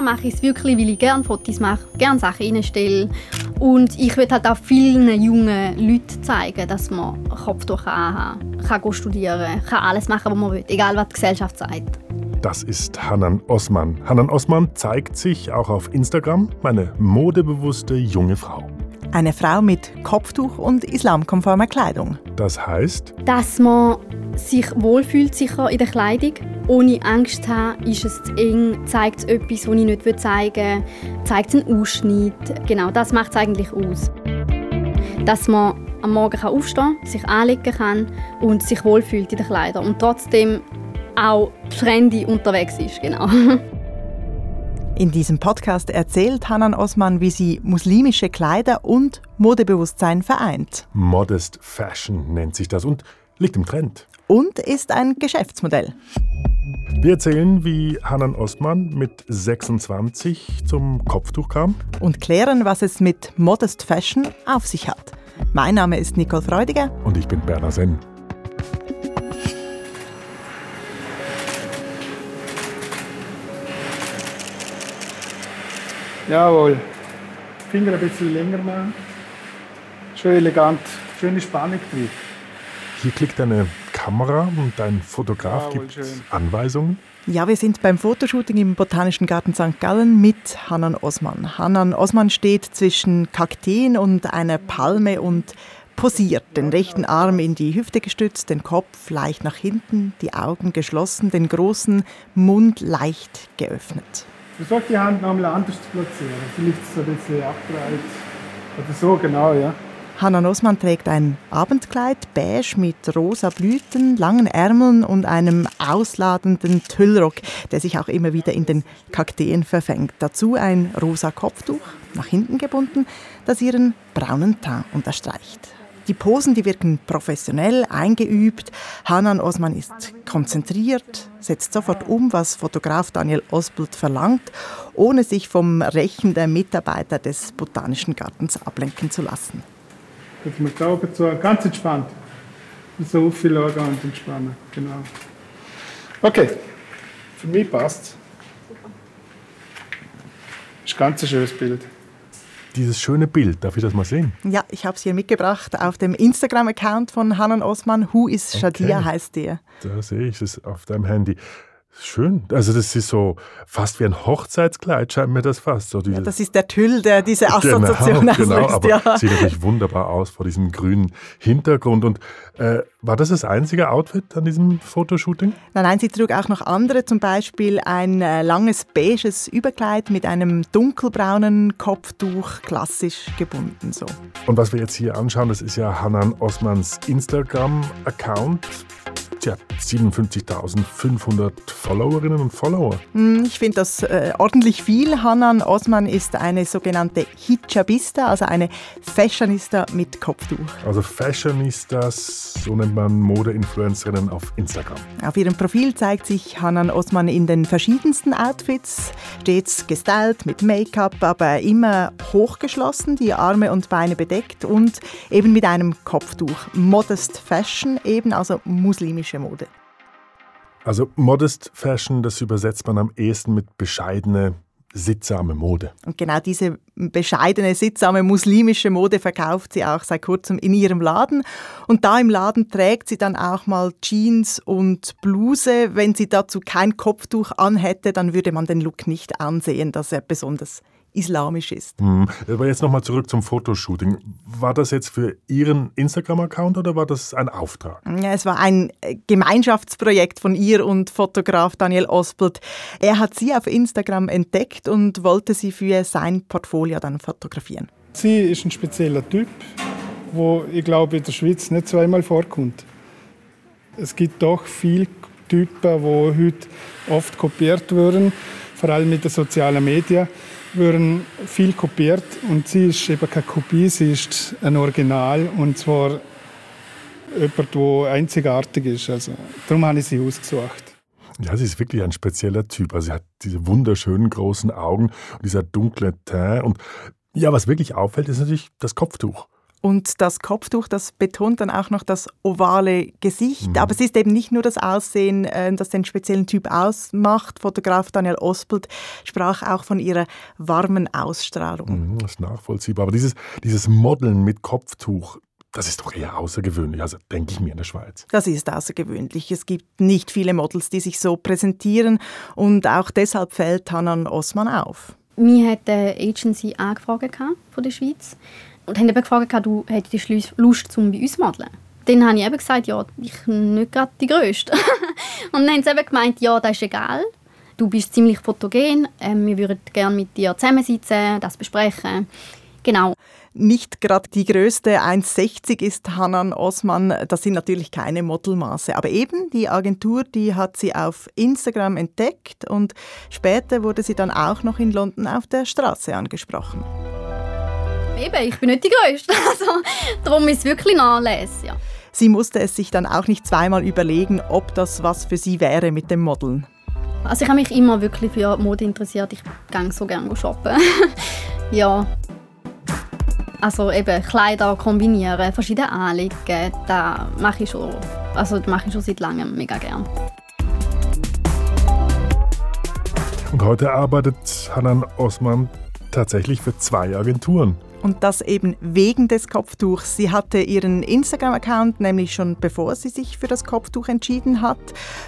klar mache ich es wirklich, weil ich gerne Fotos mache, gerne Sachen reinstelle. Und ich will halt auch vielen jungen Leuten zeigen, dass man Kopftuch anhaben kann, kann studieren, kann alles machen, was man will, egal was die Gesellschaft sagt. Das ist Hanan Osman. Hanan Osman zeigt sich auch auf Instagram, meine modebewusste junge Frau. Eine Frau mit Kopftuch und islamkonformer Kleidung. Das heißt, dass man sich wohlfühlt sicher in der Kleidung, ohne Angst zu haben, ist es zu eng, zeigt es etwas, was ich nicht zeigen will, zeigt es einen Ausschnitt. Genau, das macht es eigentlich aus. Dass man am Morgen aufstehen kann, sich anlegen kann und sich wohlfühlt in den Kleidern und trotzdem auch trendy unterwegs ist. Genau. In diesem Podcast erzählt Hanan Osman, wie sie muslimische Kleider und Modebewusstsein vereint. Modest Fashion nennt sich das und liegt im Trend. Und ist ein Geschäftsmodell. Wir erzählen, wie Hanan Osman mit 26 zum Kopftuch kam. Und klären, was es mit Modest Fashion auf sich hat. Mein Name ist Nicole Freudiger. Und ich bin Berner Senn. Jawohl. Finger ein bisschen länger machen. Schön elegant, schöne Spannung drin. Hier klickt eine Kamera und ein Fotograf Jawohl, gibt schön. Anweisungen. Ja, wir sind beim Fotoshooting im Botanischen Garten St. Gallen mit Hanan Osman. Hanan Osman steht zwischen Kakteen und einer Palme und posiert, den rechten Arm in die Hüfte gestützt, den Kopf leicht nach hinten, die Augen geschlossen, den großen Mund leicht geöffnet. Versuch die Hand noch einmal anders zu platzieren. Vielleicht so ein bisschen abgereiht. Oder so, genau, ja. Hanan Osman trägt ein Abendkleid, beige mit rosa Blüten, langen Ärmeln und einem ausladenden Tüllrock, der sich auch immer wieder in den Kakteen verfängt. Dazu ein rosa Kopftuch, nach hinten gebunden, das ihren braunen Teint unterstreicht. Die Posen, die wirken professionell, eingeübt. Hanan Osman ist konzentriert, setzt sofort um, was Fotograf Daniel Osbult verlangt, ohne sich vom Rechen der Mitarbeiter des Botanischen Gartens ablenken zu lassen. Jetzt mal die Augen zu. Ganz entspannt. So aufschauen und entspannen. Genau. Okay. Für mich passt es. Ist ein ganz schönes Bild. Dieses schöne Bild, darf ich das mal sehen? Ja, ich habe es hier mitgebracht auf dem Instagram-Account von Hanan Osman. Who is Shadia Okay. heißt der. Da sehe ich es auf deinem Handy. Schön. Also das ist so fast wie ein Hochzeitskleid, scheint mir das fast. So Ja, das ist der Tüll, der diese Assoziation genau, genau, auslöst. aber ja. sieht natürlich wunderbar aus vor diesem grünen Hintergrund. Und äh, war das das einzige Outfit an diesem Fotoshooting? Nein, nein, sie trug auch noch andere, zum Beispiel ein äh, langes beiges Überkleid mit einem dunkelbraunen Kopftuch, klassisch gebunden. So. Und was wir jetzt hier anschauen, das ist ja Hanan Osmans Instagram-Account. Hat 57.500 Followerinnen und Follower. Hm, Ich finde das äh, ordentlich viel. Hanan Osman ist eine sogenannte Hijabista, also eine Fashionista mit Kopftuch. Also Fashionistas, so nennt man Mode-Influencerinnen auf Instagram. Auf ihrem Profil zeigt sich Hanan Osman in den verschiedensten Outfits, stets gestylt mit Make-up, aber immer hochgeschlossen, die Arme und Beine bedeckt und eben mit einem Kopftuch. Modest Fashion eben, also muslimische Mode. Also Modest Fashion, das übersetzt man am ehesten mit bescheidene, sittsame Mode. Und genau diese bescheidene, sittsame muslimische Mode verkauft sie auch seit kurzem in ihrem Laden. Und da im Laden trägt sie dann auch mal Jeans und Bluse. Wenn sie dazu kein Kopftuch anhätte, dann würde man den Look nicht ansehen, dass er besonders islamisch ist. Hm. Aber jetzt nochmal zurück zum Fotoshooting. War das jetzt für Ihren Instagram-Account oder war das ein Auftrag? Ja, es war ein äh, Gemeinschaftsprojekt von ihr und Fotograf Daniel Ospelt. Er hat sie auf Instagram entdeckt und wollte sie für sein Portfolio dann fotografieren. Sie ist ein spezieller Typ, wo ich glaube in der Schweiz nicht zweimal vorkommt. Es gibt doch viele Typen, die heute oft kopiert werden, vor allem mit den sozialen Medien werden viel kopiert und sie ist eben keine Kopie, sie ist ein Original und zwar jemand, der einzigartig ist. Also, darum habe ich sie ausgesucht. Ja, sie ist wirklich ein spezieller Typ. Also sie hat diese wunderschönen großen Augen und dieser dunkle Teint. Und ja, was wirklich auffällt, ist natürlich das Kopftuch. Und das Kopftuch, das betont dann auch noch das ovale Gesicht. Mhm. Aber es ist eben nicht nur das Aussehen, äh, das den speziellen Typ ausmacht. Fotograf Daniel Ospelt sprach auch von ihrer warmen Ausstrahlung. Mhm, das ist nachvollziehbar. Aber dieses, dieses Modeln mit Kopftuch, das ist doch eher außergewöhnlich, also denke ich mir in der Schweiz. Das ist außergewöhnlich. Es gibt nicht viele Models, die sich so präsentieren und auch deshalb fällt Hanan Osman auf. Mir hat die Agency angefragt von der Schweiz und haben eben gefragt, du hättest Lust, um bei uns zu modeln. Dann habe ich eben gesagt, ja, ich bin nicht gerade die Größte. und dann haben sie eben gemeint, ja, das ist egal. Du bist ziemlich fotogen, ähm, wir würden gerne mit dir zusammensitzen, das besprechen. Genau. Nicht gerade die größte 1,60 ist Hanan Osman. Das sind natürlich keine Modelmaße. Aber eben die Agentur, die hat sie auf Instagram entdeckt und später wurde sie dann auch noch in London auf der Straße angesprochen. Eben, ich bin nicht die Größte. Also, darum ist es wirklich Anlass, ja. Sie musste es sich dann auch nicht zweimal überlegen, ob das was für sie wäre mit dem Modeln. Also ich habe mich immer wirklich für Mode interessiert. Ich gehe so gerne shoppen. ja. Also eben Kleider kombinieren, verschiedene anlegen, das mache ich schon, also das mache ich schon seit langem mega gern. Und heute arbeitet Hanan Osman tatsächlich für zwei Agenturen. Und das eben wegen des Kopftuchs. Sie hatte ihren Instagram-Account nämlich schon bevor sie sich für das Kopftuch entschieden hat.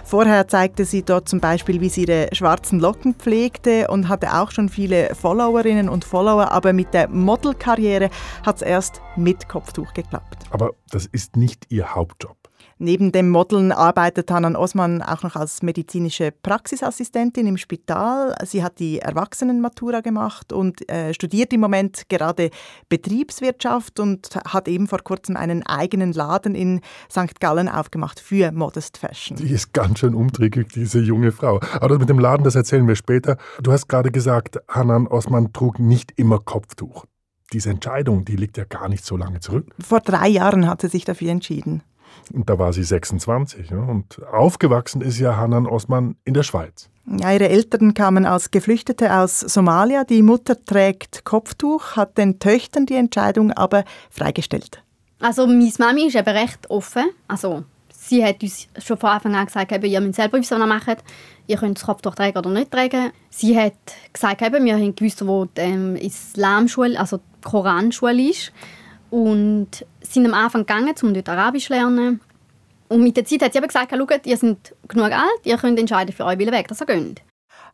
Vorher zeigte sie dort zum Beispiel, wie sie ihre schwarzen Locken pflegte und hatte auch schon viele Followerinnen und Follower. Aber mit der Modelkarriere hat es erst mit Kopftuch geklappt. Aber das ist nicht ihr Hauptjob. Neben dem Modeln arbeitet Hanan Osman auch noch als medizinische Praxisassistentin im Spital. Sie hat die Erwachsenenmatura gemacht und äh, studiert im Moment gerade Betriebswirtschaft und hat eben vor kurzem einen eigenen Laden in St. Gallen aufgemacht für Modest Fashion. Die ist ganz schön umtriebig, diese junge Frau. Aber das mit dem Laden, das erzählen wir später. Du hast gerade gesagt, Hanan Osman trug nicht immer Kopftuch. Diese Entscheidung, die liegt ja gar nicht so lange zurück. Vor drei Jahren hat sie sich dafür entschieden. Und da war sie 26. Ja, und aufgewachsen ist ja Hanan Osman in der Schweiz. Ja, ihre Eltern kamen als Geflüchtete aus Somalia. Die Mutter trägt Kopftuch, hat den Töchtern die Entscheidung aber freigestellt. Also meine Mami ist eben recht offen. Also sie hat uns schon von Anfang an gesagt, eben, ihr müsst selber wissen, was ihr macht. Ihr könnt das Kopftuch tragen oder nicht tragen. Sie hat gesagt, eben, wir haben gewusst, wo die ähm, Islamschule, also die Koranschule ist und sind am Anfang gegangen, um dort Arabisch zu lernen. Und mit der Zeit hat sie eben gesagt, schaut, ihr seid genug alt, ihr könnt entscheiden für euch, welchen Weg dass ihr geht.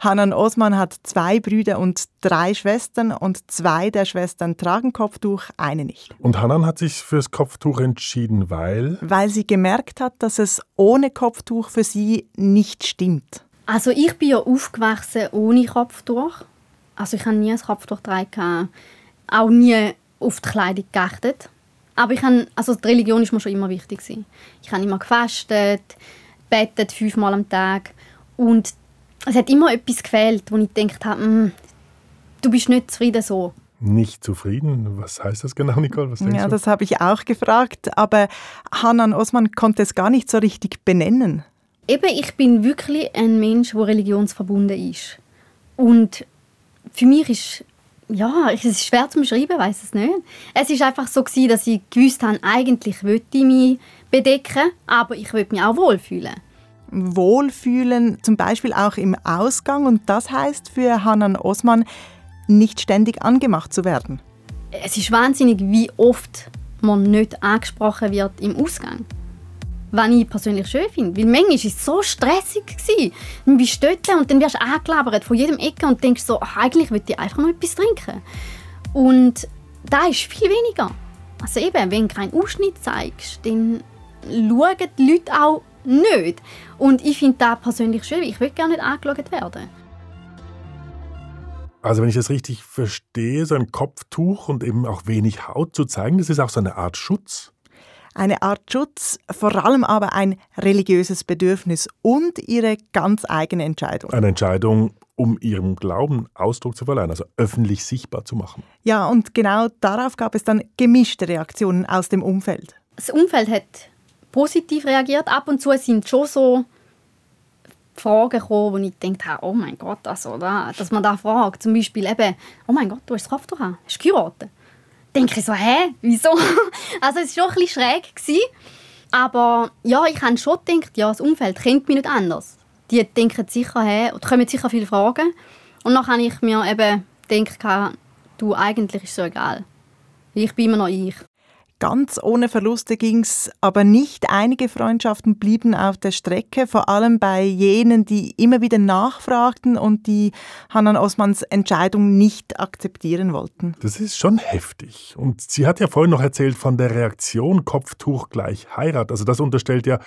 Hanan Osman hat zwei Brüder und drei Schwestern und zwei der Schwestern tragen Kopftuch, eine nicht. Und Hanan hat sich fürs Kopftuch entschieden, weil? Weil sie gemerkt hat, dass es ohne Kopftuch für sie nicht stimmt. Also ich bin ja aufgewachsen ohne Kopftuch. Also ich habe nie ein Kopftuch getragen, auch nie auf die Kleidung geachtet. Aber ich habe, also die Religion ist mir schon immer wichtig gewesen. Ich habe immer gefastet, betet fünfmal am Tag und es hat immer etwas gefehlt, wo ich gedacht habe, mm, du bist nicht zufrieden so. Nicht zufrieden? Was heißt das genau, Nicole? Was ja, du? das habe ich auch gefragt. Aber Hanan Osman konnte es gar nicht so richtig benennen. Eben, ich bin wirklich ein Mensch, der religionsverbunden ist. Und für mich ist ja, es ist schwer zu beschreiben, weiß es nicht. Es ist einfach so gewesen, dass ich gewusst habe, eigentlich wollte ich mich bedecken, aber ich wollte mich auch wohlfühlen. Wohlfühlen, zum Beispiel auch im Ausgang, und das heißt für Hanan Osman, nicht ständig angemacht zu werden. Es ist wahnsinnig, wie oft man nicht angesprochen wird im Ausgang was ich persönlich schön finde. Weil manchmal war es so stressig. Gewesen. Dann bist du dort und dann wirst du angelabert von jedem Ecke und denkst so, ach, eigentlich würde ich einfach noch etwas trinken. Und da ist viel weniger. Also eben, wenn du keinen Ausschnitt zeigst, dann schauen die Leute auch nicht. Und ich finde das persönlich schön, ich will gerne nicht angeschaut werden. Also wenn ich das richtig verstehe, so ein Kopftuch und eben auch wenig Haut zu zeigen, das ist auch so eine Art Schutz eine Art Schutz, vor allem aber ein religiöses Bedürfnis und ihre ganz eigene Entscheidung. Eine Entscheidung, um ihrem Glauben Ausdruck zu verleihen, also öffentlich sichtbar zu machen. Ja, und genau darauf gab es dann gemischte Reaktionen aus dem Umfeld. Das Umfeld hat positiv reagiert. Ab und zu sind schon so Fragen gekommen, wo ich gedacht oh mein Gott, also, dass man da fragt, zum Beispiel eben, oh mein Gott, du hast das Kopftuch an, hast du geheiratet? Denke ich so, hä, wieso? Also es war schon ein schräg. Gewesen. Aber ja, ich habe schon gedacht, ja, das Umfeld kennt mich nicht anders. Die denken sicher, hä, und kommen sicher viele Fragen. Und dann habe ich mir eben gedacht, du, eigentlich ist es so egal. Ich bin immer noch ich. Ganz ohne Verluste ging es aber nicht. Einige Freundschaften blieben auf der Strecke, vor allem bei jenen, die immer wieder nachfragten und die Hanan Osmans Entscheidung nicht akzeptieren wollten. Das ist schon heftig. Und sie hat ja vorhin noch erzählt von der Reaktion Kopftuch gleich Heirat. Also das unterstellt ja,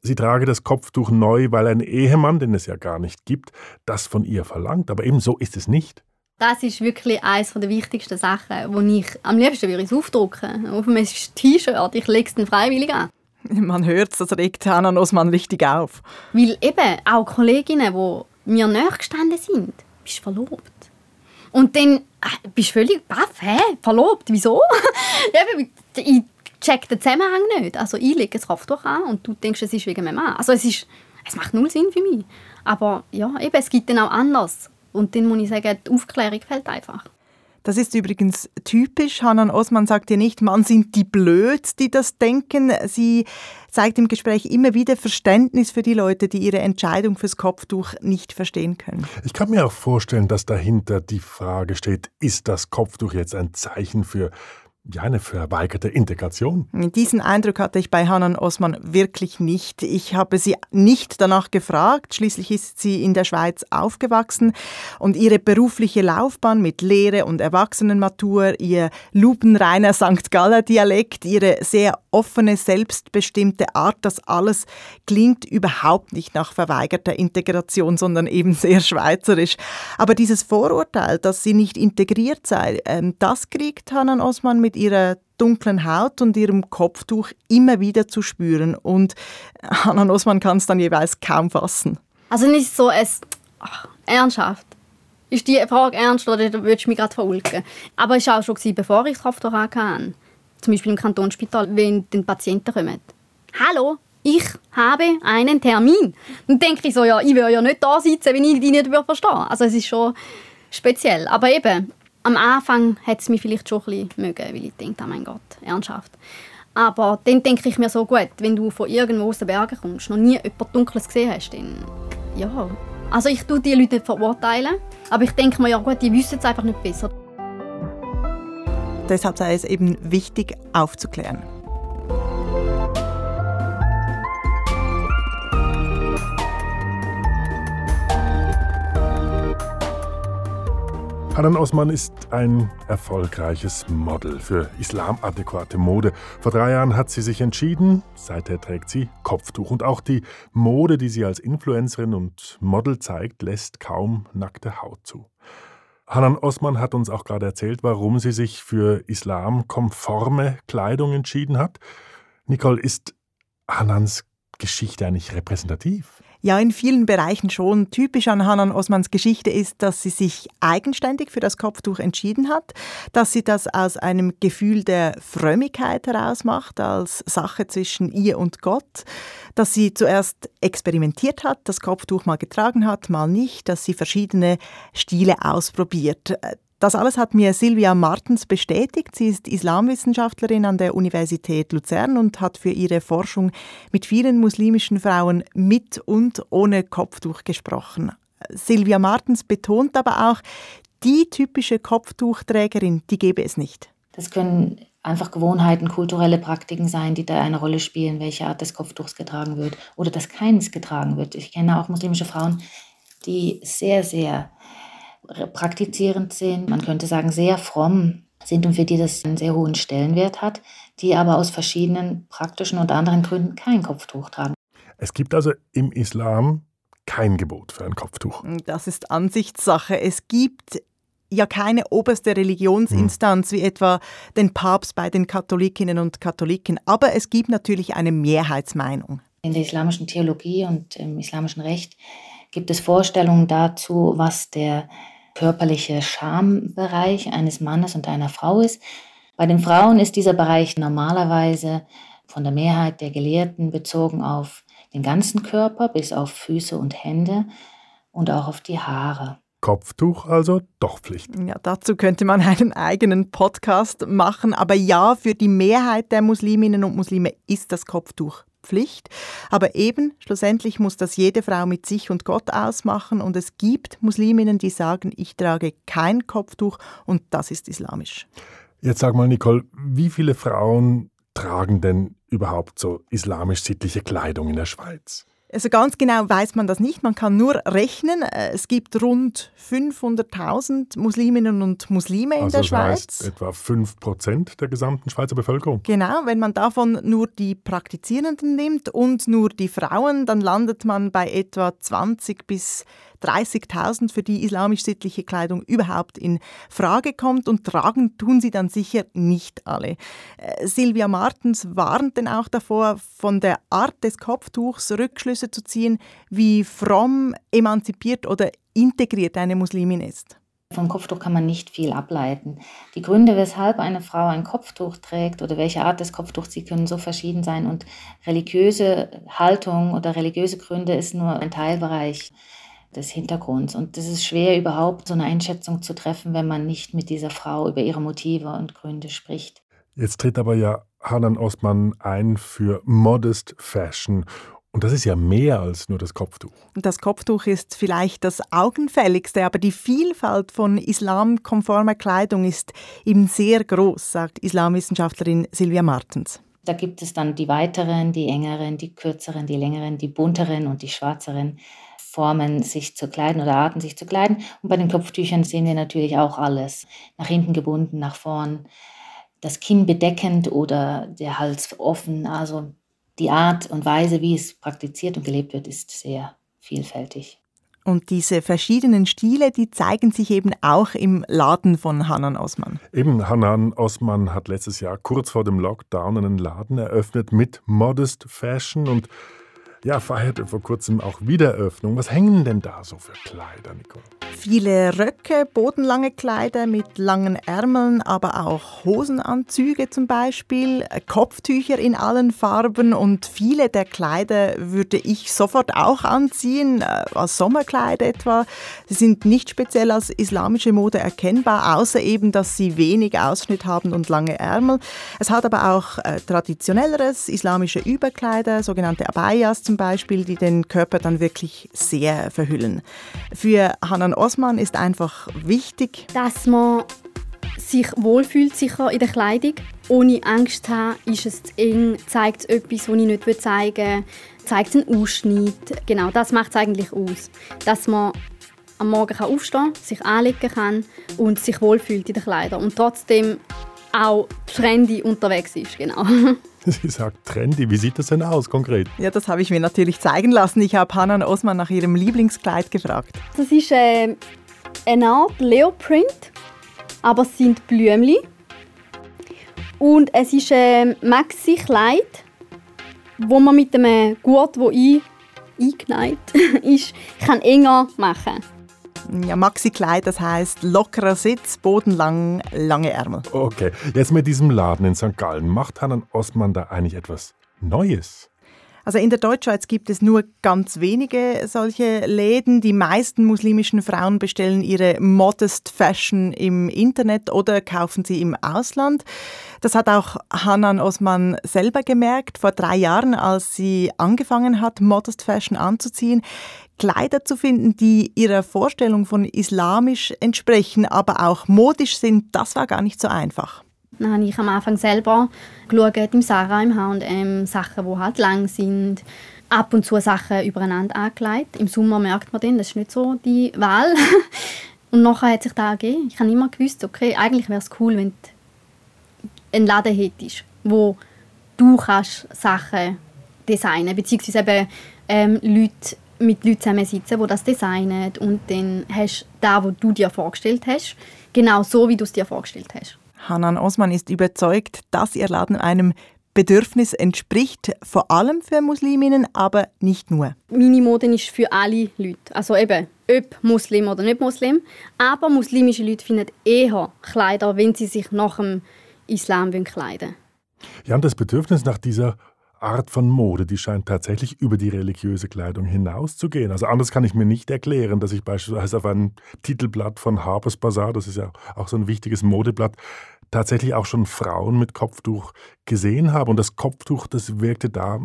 sie trage das Kopftuch neu, weil ein Ehemann, den es ja gar nicht gibt, das von ihr verlangt. Aber eben so ist es nicht. Das ist wirklich eines der wichtigsten Sachen, wo ich am liebsten würde es aufdrucken. Auf einem T-Shirt. Ich lege es dann freiwillig an. Man hört es, das regt Hannah Osman richtig auf. Weil eben auch Kolleginnen, die mir näher gestanden sind, bist verlobt. Und dann äh, bist du völlig baff. Hä? Verlobt? Wieso? ich check den Zusammenhang nicht. Also ich lege das Kopftuch an und du denkst, es ist wegen meinem Mann. Also es, ist, es macht null Sinn für mich. Aber ja, eben, es gibt dann auch anders. Und dann muss ich sagen, die Aufklärung fällt einfach. Das ist übrigens typisch. Hanan Osman sagt ja nicht, man sind die blöd, die das denken. Sie zeigt im Gespräch immer wieder Verständnis für die Leute, die ihre Entscheidung fürs Kopftuch nicht verstehen können. Ich kann mir auch vorstellen, dass dahinter die Frage steht, ist das Kopftuch jetzt ein Zeichen für ja, eine verweigerte Integration. Diesen Eindruck hatte ich bei Hanan Osman wirklich nicht. Ich habe sie nicht danach gefragt. Schließlich ist sie in der Schweiz aufgewachsen und ihre berufliche Laufbahn mit Lehre und Erwachsenenmatur, ihr lupenreiner St. Galler Dialekt, ihre sehr offene, selbstbestimmte Art, das alles klingt überhaupt nicht nach verweigerter Integration, sondern eben sehr schweizerisch. Aber dieses Vorurteil, dass sie nicht integriert sei, ähm, das kriegt Hanan Osman mit ihrer dunklen Haut und ihrem Kopftuch immer wieder zu spüren. Und Hanan Osman kann es dann jeweils kaum fassen. Also nicht so es ernsthaft. Ist die Frage ernst oder würdest du mich gerade verulken? Aber es war auch schon, bevor ich Kopftuch hatte zum Beispiel im Kantonsspital, wenn die Patienten kommen. Hallo, ich habe einen Termin. Dann denke ich so, ja, ich will ja nicht da sitzen, wenn ich die nicht verstehe. Also es ist schon speziell. Aber eben, am Anfang hat es mich vielleicht schon ein bisschen mögen, weil ich denke, oh mein Gott, ernsthaft. Aber dann denke ich mir so, gut, wenn du von irgendwo aus den Bergen kommst, noch nie etwas Dunkles gesehen hast, dann ja. Also ich tue die Leute verurteilen, aber ich denke mir, ja gut, die wissen es einfach nicht besser. Deshalb sei es eben wichtig, aufzuklären. Hanan Osman ist ein erfolgreiches Model für islamadäquate Mode. Vor drei Jahren hat sie sich entschieden, seither trägt sie Kopftuch. Und auch die Mode, die sie als Influencerin und Model zeigt, lässt kaum nackte Haut zu. Hanan Osman hat uns auch gerade erzählt, warum sie sich für islamkonforme Kleidung entschieden hat. Nicole, ist Hanans Geschichte eigentlich repräsentativ? Ja, in vielen Bereichen schon. Typisch an Hanan Osmans Geschichte ist, dass sie sich eigenständig für das Kopftuch entschieden hat, dass sie das aus einem Gefühl der Frömmigkeit heraus macht, als Sache zwischen ihr und Gott, dass sie zuerst experimentiert hat, das Kopftuch mal getragen hat, mal nicht, dass sie verschiedene Stile ausprobiert. Das alles hat mir Silvia Martens bestätigt. Sie ist Islamwissenschaftlerin an der Universität Luzern und hat für ihre Forschung mit vielen muslimischen Frauen mit und ohne Kopftuch gesprochen. Silvia Martens betont aber auch, die typische Kopftuchträgerin, die gäbe es nicht. Das können einfach Gewohnheiten, kulturelle Praktiken sein, die da eine Rolle spielen, welche Art des Kopftuchs getragen wird oder dass keines getragen wird. Ich kenne auch muslimische Frauen, die sehr, sehr praktizierend sind, man könnte sagen sehr fromm sind und für die das einen sehr hohen Stellenwert hat, die aber aus verschiedenen praktischen und anderen Gründen kein Kopftuch tragen. Es gibt also im Islam kein Gebot für ein Kopftuch. Das ist Ansichtssache. Es gibt ja keine oberste Religionsinstanz hm. wie etwa den Papst bei den Katholikinnen und Katholiken, aber es gibt natürlich eine Mehrheitsmeinung. In der islamischen Theologie und im islamischen Recht gibt es Vorstellungen dazu, was der körperliche Schambereich eines Mannes und einer Frau ist. Bei den Frauen ist dieser Bereich normalerweise von der Mehrheit der Gelehrten bezogen auf den ganzen Körper bis auf Füße und Hände und auch auf die Haare. Kopftuch also doch Pflicht. Ja, dazu könnte man einen eigenen Podcast machen. Aber ja, für die Mehrheit der Musliminnen und Muslime ist das Kopftuch Pflicht. Aber eben, schlussendlich muss das jede Frau mit sich und Gott ausmachen. Und es gibt Musliminnen, die sagen, ich trage kein Kopftuch und das ist islamisch. Jetzt sag mal, Nicole, wie viele Frauen tragen denn überhaupt so islamisch-sittliche Kleidung in der Schweiz? Also ganz genau weiß man das nicht. Man kann nur rechnen. Äh, es gibt rund 500.000 Musliminnen und Muslime in also der das Schweiz. Heißt etwa 5 Prozent der gesamten Schweizer Bevölkerung. Genau, wenn man davon nur die Praktizierenden nimmt und nur die Frauen, dann landet man bei etwa 20 bis 30.000, für die islamisch-sittliche Kleidung überhaupt in Frage kommt und tragen tun sie dann sicher nicht alle. Äh, Silvia Martens warnt denn auch davor, von der Art des Kopftuchs Rückschlüsse zu ziehen, wie fromm, emanzipiert oder integriert eine Muslimin ist. Vom Kopftuch kann man nicht viel ableiten. Die Gründe, weshalb eine Frau ein Kopftuch trägt oder welche Art des Kopftuchs, sie können so verschieden sein. Und religiöse Haltung oder religiöse Gründe ist nur ein Teilbereich des Hintergrunds. Und es ist schwer, überhaupt so eine Einschätzung zu treffen, wenn man nicht mit dieser Frau über ihre Motive und Gründe spricht. Jetzt tritt aber ja Hanan Osman ein für Modest Fashion. Und das ist ja mehr als nur das Kopftuch. Das Kopftuch ist vielleicht das augenfälligste, aber die Vielfalt von islamkonformer Kleidung ist eben sehr groß, sagt Islamwissenschaftlerin Silvia Martens. Da gibt es dann die weiteren, die engeren, die kürzeren, die längeren, die bunteren und die schwarzeren. Formen, sich zu kleiden oder Arten, sich zu kleiden. Und bei den Kopftüchern sehen wir natürlich auch alles. Nach hinten gebunden, nach vorn, das Kinn bedeckend oder der Hals offen. Also die Art und Weise, wie es praktiziert und gelebt wird, ist sehr vielfältig. Und diese verschiedenen Stile, die zeigen sich eben auch im Laden von Hanan Osman. Eben, Hanan Osman hat letztes Jahr kurz vor dem Lockdown einen Laden eröffnet mit Modest Fashion und ja, feierte vor kurzem auch Wiedereröffnung. Was hängen denn da so für Kleider, Nicole? Viele Röcke, bodenlange Kleider mit langen Ärmeln, aber auch Hosenanzüge zum Beispiel, Kopftücher in allen Farben und viele der Kleider würde ich sofort auch anziehen, äh, als Sommerkleid etwa. Sie sind nicht speziell als islamische Mode erkennbar, außer eben, dass sie wenig Ausschnitt haben und lange Ärmel. Es hat aber auch äh, traditionelleres, islamische Überkleider, sogenannte Abayas zum Beispiel, die den Körper dann wirklich sehr verhüllen. Für Hanan Osman ist einfach wichtig, dass man sich wohlfühlt sicher in der Kleidung, ohne Angst zu haben, ist es zu eng, zeigt es etwas, was ich nicht zeigen will, zeigt es einen Ausschnitt. Genau, das macht es eigentlich aus. Dass man am Morgen kann aufstehen kann, sich anlegen kann und sich wohlfühlt in den Kleidern und trotzdem auch trendy unterwegs ist. Genau. Sie sagt trendy. Wie sieht das denn aus konkret? Ja, das habe ich mir natürlich zeigen lassen. Ich habe Hanan Osman nach ihrem Lieblingskleid gefragt. Das ist äh, eine Art Leoprint, aber es sind Blümchen. Und es ist ein Maxi-Kleid, wo man mit einem Gurt, wo ein, eingeneigt ist, kann enger machen kann. Ja, Maxi-Kleid, das heißt lockerer Sitz, bodenlang, lange Ärmel. Okay, jetzt mit diesem Laden in St. Gallen, macht Hanan Osman da eigentlich etwas Neues? Also in der Deutschschweiz gibt es nur ganz wenige solche Läden. Die meisten muslimischen Frauen bestellen ihre Modest Fashion im Internet oder kaufen sie im Ausland. Das hat auch Hanan Osman selber gemerkt, vor drei Jahren, als sie angefangen hat, Modest Fashion anzuziehen. Kleider zu finden, die ihrer Vorstellung von islamisch entsprechen, aber auch modisch sind, das war gar nicht so einfach. Dann habe ich am Anfang selber geschaut, im Sarah, im H&M, Sachen, die halt lang sind. Ab und zu Sachen übereinander angelegt. Im Sommer merkt man dann, das ist nicht so die Wahl. und nachher hat sich da ergeben. Ich habe immer gewusst, okay, eigentlich wäre es cool, wenn du einen Laden hättest, wo du kannst Sachen designen beziehungsweise eben ähm, Leute mit Leuten zusammensitzen, die das designen und dann hast du da, wo du dir vorgestellt hast, genau so, wie du es dir vorgestellt hast. Hanan Osman ist überzeugt, dass ihr Laden einem Bedürfnis entspricht, vor allem für Musliminnen, aber nicht nur. Meine Mode ist für alle Leute, also eben, ob Muslim oder nicht Muslim, aber muslimische Leute finden eher Kleider, wenn sie sich nach dem Islam kleiden wollen. Ja, und das Bedürfnis nach dieser Art von Mode, die scheint tatsächlich über die religiöse Kleidung hinauszugehen. Also anders kann ich mir nicht erklären, dass ich beispielsweise auf einem Titelblatt von Harper's Bazaar, das ist ja auch so ein wichtiges Modeblatt, tatsächlich auch schon Frauen mit Kopftuch gesehen habe. Und das Kopftuch, das wirkte da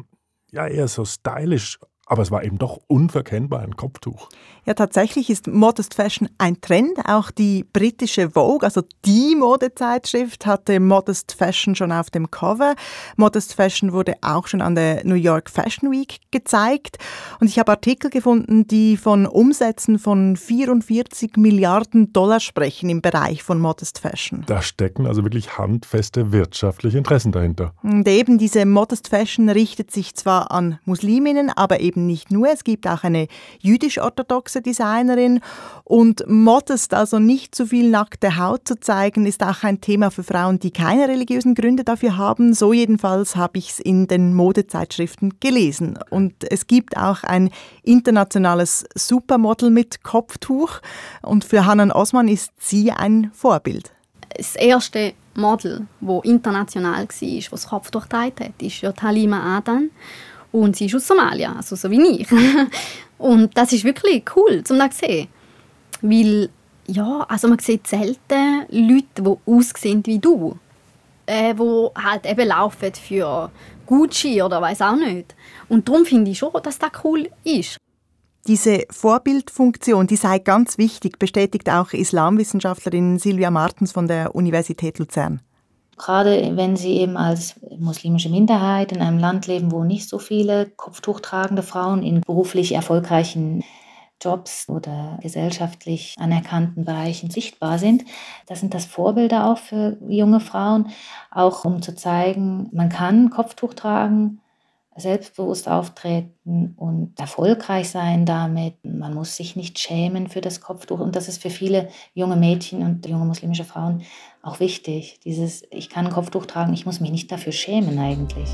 ja eher so stylisch aber es war eben doch unverkennbar ein Kopftuch. Ja, tatsächlich ist Modest Fashion ein Trend. Auch die britische Vogue, also die Modezeitschrift, hatte Modest Fashion schon auf dem Cover. Modest Fashion wurde auch schon an der New York Fashion Week gezeigt. Und ich habe Artikel gefunden, die von Umsätzen von 44 Milliarden Dollar sprechen im Bereich von Modest Fashion. Da stecken also wirklich handfeste wirtschaftliche Interessen dahinter. Und eben diese Modest Fashion richtet sich zwar an Musliminnen, aber eben eben nicht nur. Es gibt auch eine jüdisch-orthodoxe Designerin. Und modest, also nicht zu viel nackte Haut zu zeigen, ist auch ein Thema für Frauen, die keine religiösen Gründe dafür haben. So jedenfalls habe ich es in den Modezeitschriften gelesen. Und es gibt auch ein internationales Supermodel mit Kopftuch. Und für Hanan Osman ist sie ein Vorbild. Das erste Model, wo international war, das Kopftuch getragen ist ja Talima Adan. Und sie ist aus Somalia, also so wie ich. und das ist wirklich cool, zum zu sehen. Weil, ja, also man sieht selten Leute, die aussehen wie du. Äh, die halt eben laufen für Gucci oder weiß auch nicht. Und darum finde ich schon, dass das cool ist. Diese Vorbildfunktion, die sei ganz wichtig, bestätigt auch Islamwissenschaftlerin Silvia Martens von der Universität Luzern. Gerade wenn sie eben als muslimische Minderheit in einem Land leben, wo nicht so viele kopftuchtragende Frauen in beruflich erfolgreichen Jobs oder gesellschaftlich anerkannten Bereichen sichtbar sind. Das sind das Vorbilder auch für junge Frauen, auch um zu zeigen, man kann Kopftuch tragen, selbstbewusst auftreten und erfolgreich sein damit. Man muss sich nicht schämen für das Kopftuch. Und das ist für viele junge Mädchen und junge muslimische Frauen auch wichtig. Dieses, ich kann ein Kopftuch tragen, ich muss mich nicht dafür schämen eigentlich.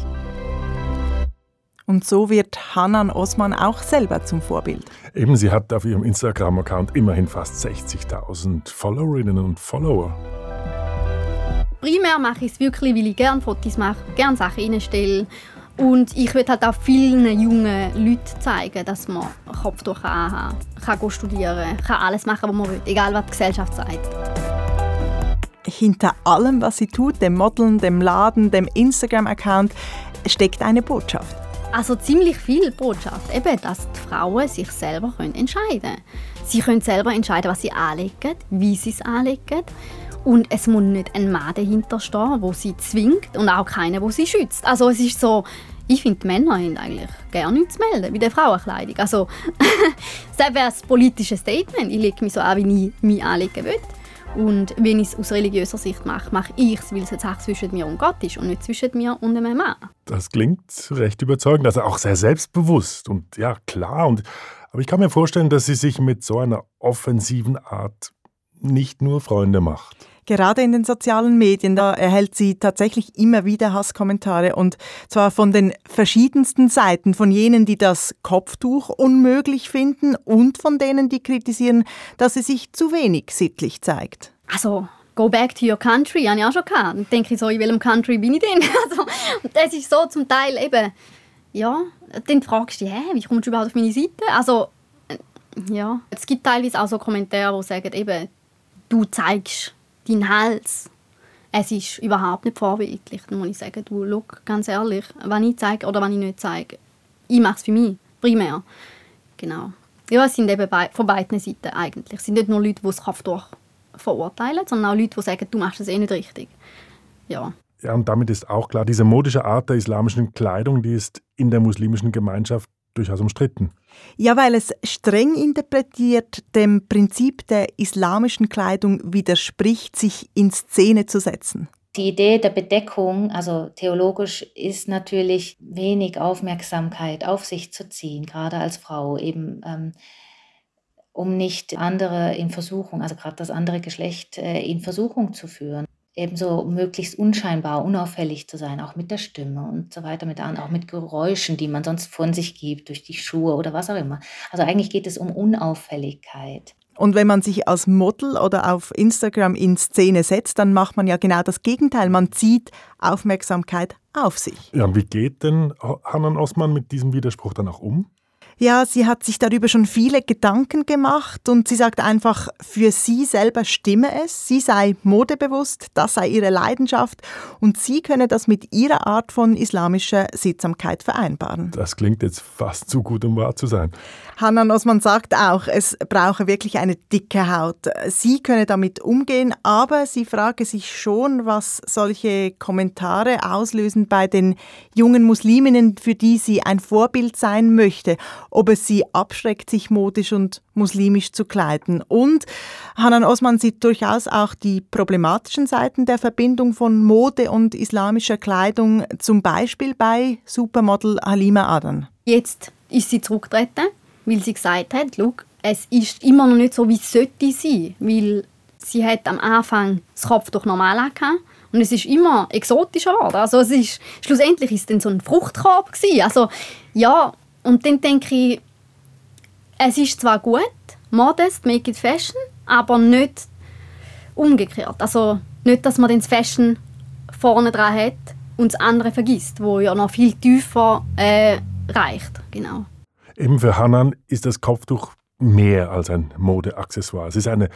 Und so wird Hanan Osman auch selber zum Vorbild. Eben, sie hat auf ihrem Instagram-Account immerhin fast 60.000 Followerinnen und Follower. Primär mache ich es wirklich, weil ich gerne Fotos mache, gerne Sachen reinstelle und ich würde halt auch vielen jungen Leuten zeigen, dass man Kopftuch anhaben kann, kann studieren, kann alles machen, was man will, egal was die Gesellschaft sagt. Hinter allem, was sie tut, dem Modeln, dem Laden, dem Instagram-Account, steckt eine Botschaft. Also ziemlich viel Botschaft. Eben, dass die Frauen sich selber entscheiden können. Sie können selber entscheiden, was sie anlegen, wie sie es anlegen. Und es muss nicht ein Mann dahinter stehen, der sie zwingt und auch keiner, der sie schützt. Also es ist so, ich finde, Männer haben eigentlich gerne nichts zu melden bei der Frauenkleidung. Also, das wäre das politische Statement. Ich lege mich so an, wie ich mich anlegen will. Und wenn ich es aus religiöser Sicht mache, mache ich es, weil es eine Sache zwischen mir und Gott ist und nicht zwischen mir und einem Mann. Das klingt recht überzeugend, also auch sehr selbstbewusst und ja, klar. Und, aber ich kann mir vorstellen, dass sie sich mit so einer offensiven Art nicht nur Freunde macht. Gerade in den sozialen Medien, da erhält sie tatsächlich immer wieder Hasskommentare und zwar von den verschiedensten Seiten, von jenen, die das Kopftuch unmöglich finden und von denen, die kritisieren, dass sie sich zu wenig sittlich zeigt. Also, go back to your country, habe ich auch schon gehabt. Dann denke ich so, in welchem Country bin ich denn? Also, das ist so zum Teil eben, ja, dann fragst du dich, hä, wie kommst du überhaupt auf meine Seite? Also, äh, ja, es gibt teilweise auch so Kommentare, die sagen eben, du zeigst dein Hals. Es ist überhaupt nicht vorbildlich. Dann muss ich sagen, du, look, ganz ehrlich, wenn ich zeige oder wenn ich nicht zeige, ich mache es für mich, primär. Genau. Ja, es sind eben be von beiden Seiten eigentlich. Es sind nicht nur Leute, die das Krafttuch verurteilen, sondern auch Leute, die sagen, du machst es eh nicht richtig. Ja. Ja, und damit ist auch klar, diese modische Art der islamischen Kleidung, die ist in der muslimischen Gemeinschaft durchaus umstritten. Ja, weil es streng interpretiert dem Prinzip der islamischen Kleidung widerspricht, sich in Szene zu setzen. Die Idee der Bedeckung, also theologisch, ist natürlich wenig Aufmerksamkeit auf sich zu ziehen, gerade als Frau, eben ähm, um nicht andere in Versuchung, also gerade das andere Geschlecht äh, in Versuchung zu führen ebenso möglichst unscheinbar, unauffällig zu sein, auch mit der Stimme und so weiter, mit auch mit Geräuschen, die man sonst von sich gibt, durch die Schuhe oder was auch immer. Also eigentlich geht es um Unauffälligkeit. Und wenn man sich als Model oder auf Instagram in Szene setzt, dann macht man ja genau das Gegenteil. Man zieht Aufmerksamkeit auf sich. Ja, und wie geht denn Hanan Osman mit diesem Widerspruch dann auch um? Ja, sie hat sich darüber schon viele Gedanken gemacht und sie sagt einfach, für sie selber stimme es, sie sei modebewusst, das sei ihre Leidenschaft und sie könne das mit ihrer Art von islamischer Sittsamkeit vereinbaren. Das klingt jetzt fast zu gut, um wahr zu sein. Hanna Osman sagt auch, es brauche wirklich eine dicke Haut. Sie könne damit umgehen, aber sie frage sich schon, was solche Kommentare auslösen bei den jungen Musliminnen, für die sie ein Vorbild sein möchte. Ob es sie abschreckt, sich modisch und muslimisch zu kleiden. Und Hanan Osman sieht durchaus auch die problematischen Seiten der Verbindung von Mode und islamischer Kleidung, zum Beispiel bei Supermodel Halima Adan. Jetzt ist sie zurückgetreten weil sie gesagt hat, es ist immer noch nicht so, wie es sollte sein, weil sie hat am Anfang das Kopftuch normal angehabt und es ist immer exotischer geworden. Also es ist, schlussendlich ist es dann so ein Fruchtkorb gewesen. Also ja, und dann denke ich, es ist zwar gut, modest, make it fashion, aber nicht umgekehrt. Also nicht, dass man das Fashion vorne dran hat und das andere vergisst, wo ja noch viel tiefer äh, reicht. Genau. Eben für Hanan ist das Kopftuch mehr als ein Modeaccessoire. Es ist eine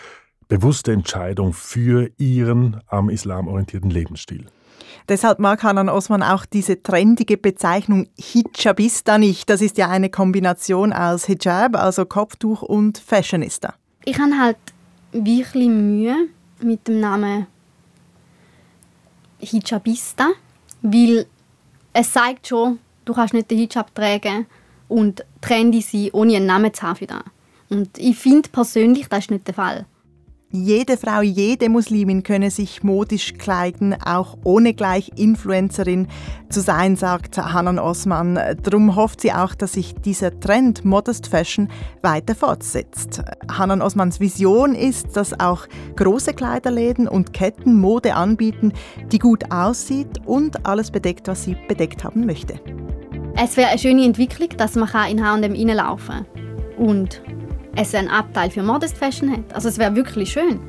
bewusste Entscheidung für ihren am Islam orientierten Lebensstil. Deshalb mag Hanan Osman auch diese trendige Bezeichnung Hijabista nicht. Das ist ja eine Kombination aus Hijab, also Kopftuch, und Fashionista. Ich habe halt wirklich Mühe mit dem Namen Hijabista, weil es zeigt schon, du kannst nicht den Hijab tragen und trendy sein, ohne einen Namen zu haben für das. Und ich finde persönlich, das ist nicht der Fall. Jede Frau, jede Muslimin könne sich modisch kleiden, auch ohne gleich Influencerin zu sein, sagt Hanan Osman. Darum hofft sie auch, dass sich dieser Trend Modest Fashion weiter fortsetzt. Hanan Osmans Vision ist, dass auch große Kleiderläden und Ketten Mode anbieten, die gut aussieht und alles bedeckt, was sie bedeckt haben möchte. Es wäre eine schöne Entwicklung, dass man in H&M reinlaufen kann und es einen Abteil für Modest Fashion hat. Also es wäre wirklich schön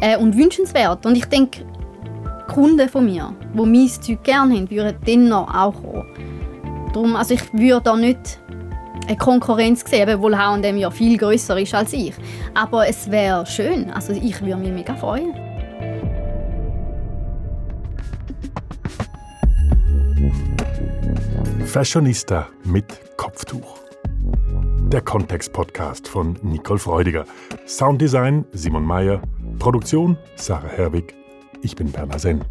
äh, und wünschenswert. Und ich denke, Kunden von mir, die mein Zeug gerne haben, würden dann noch auch kommen. Darum, also ich würde da nicht eine Konkurrenz sehen, obwohl H&M ja viel größer ist als ich. Aber es wäre schön. Also ich würde mich mega freuen. Fashionista mit Kopftuch. Der Kontext-Podcast von Nicole Freudiger. Sounddesign Simon Mayer. Produktion Sarah Herwig. Ich bin Berner Senn.